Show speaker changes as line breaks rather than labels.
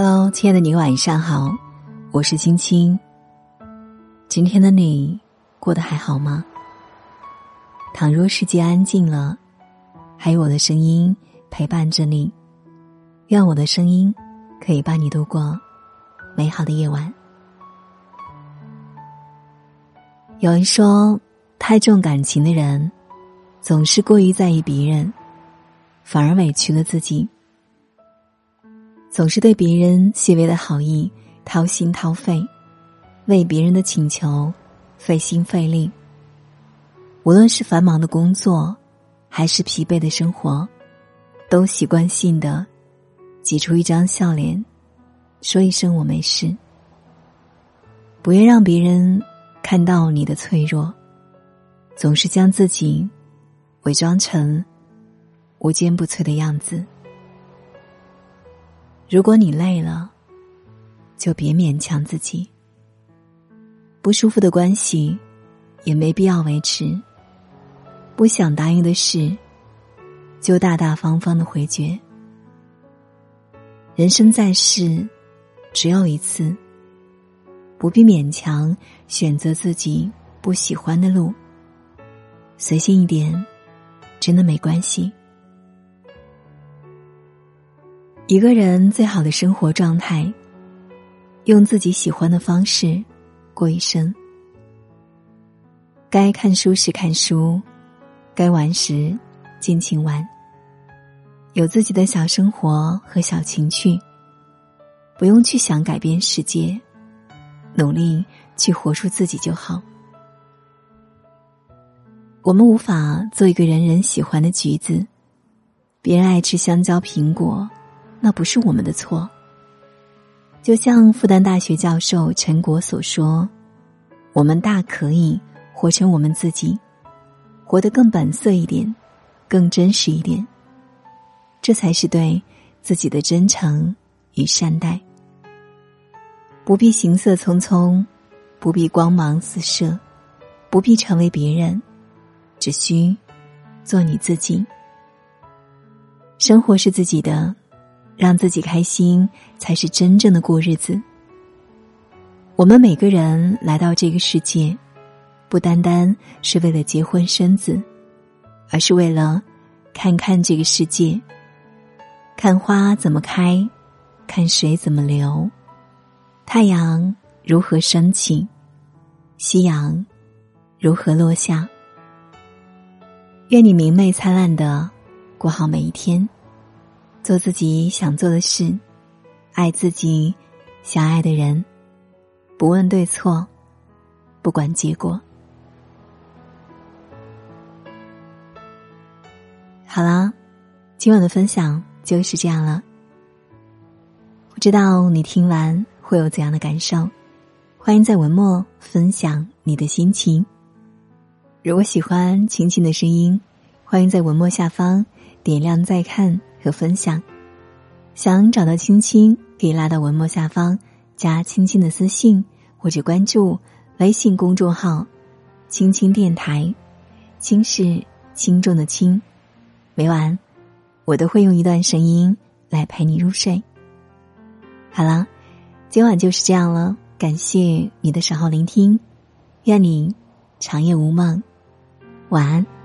Hello，亲爱的你，晚上好，我是青青。今天的你过得还好吗？倘若世界安静了，还有我的声音陪伴着你，愿我的声音可以伴你度过美好的夜晚。有人说，太重感情的人，总是过于在意别人，反而委屈了自己。总是对别人细微的好意掏心掏肺，为别人的请求费心费力。无论是繁忙的工作，还是疲惫的生活，都习惯性的挤出一张笑脸，说一声“我没事”。不愿让别人看到你的脆弱，总是将自己伪装成无坚不摧的样子。如果你累了，就别勉强自己。不舒服的关系，也没必要维持。不想答应的事，就大大方方的回绝。人生在世，只有一次，不必勉强选择自己不喜欢的路。随性一点，真的没关系。一个人最好的生活状态，用自己喜欢的方式过一生。该看书时看书，该玩时尽情玩。有自己的小生活和小情趣，不用去想改变世界，努力去活出自己就好。我们无法做一个人人喜欢的橘子，别人爱吃香蕉、苹果。那不是我们的错。就像复旦大学教授陈果所说：“我们大可以活成我们自己，活得更本色一点，更真实一点。这才是对自己的真诚与善待。不必行色匆匆，不必光芒四射，不必成为别人，只需做你自己。生活是自己的。”让自己开心，才是真正的过日子。我们每个人来到这个世界，不单单是为了结婚生子，而是为了看看这个世界，看花怎么开，看水怎么流，太阳如何升起，夕阳如何落下。愿你明媚灿烂的过好每一天。做自己想做的事，爱自己想爱的人，不问对错，不管结果。好啦，今晚的分享就是这样了。不知道你听完会有怎样的感受？欢迎在文末分享你的心情。如果喜欢晴晴的声音，欢迎在文末下方点亮再看。和分享，想找到青青，可以拉到文末下方加青青的私信，或者关注微信公众号“青青电台”，轻是轻重的轻。每晚我都会用一段声音来陪你入睡。好了，今晚就是这样了，感谢你的守候聆听，愿你长夜无梦，晚安。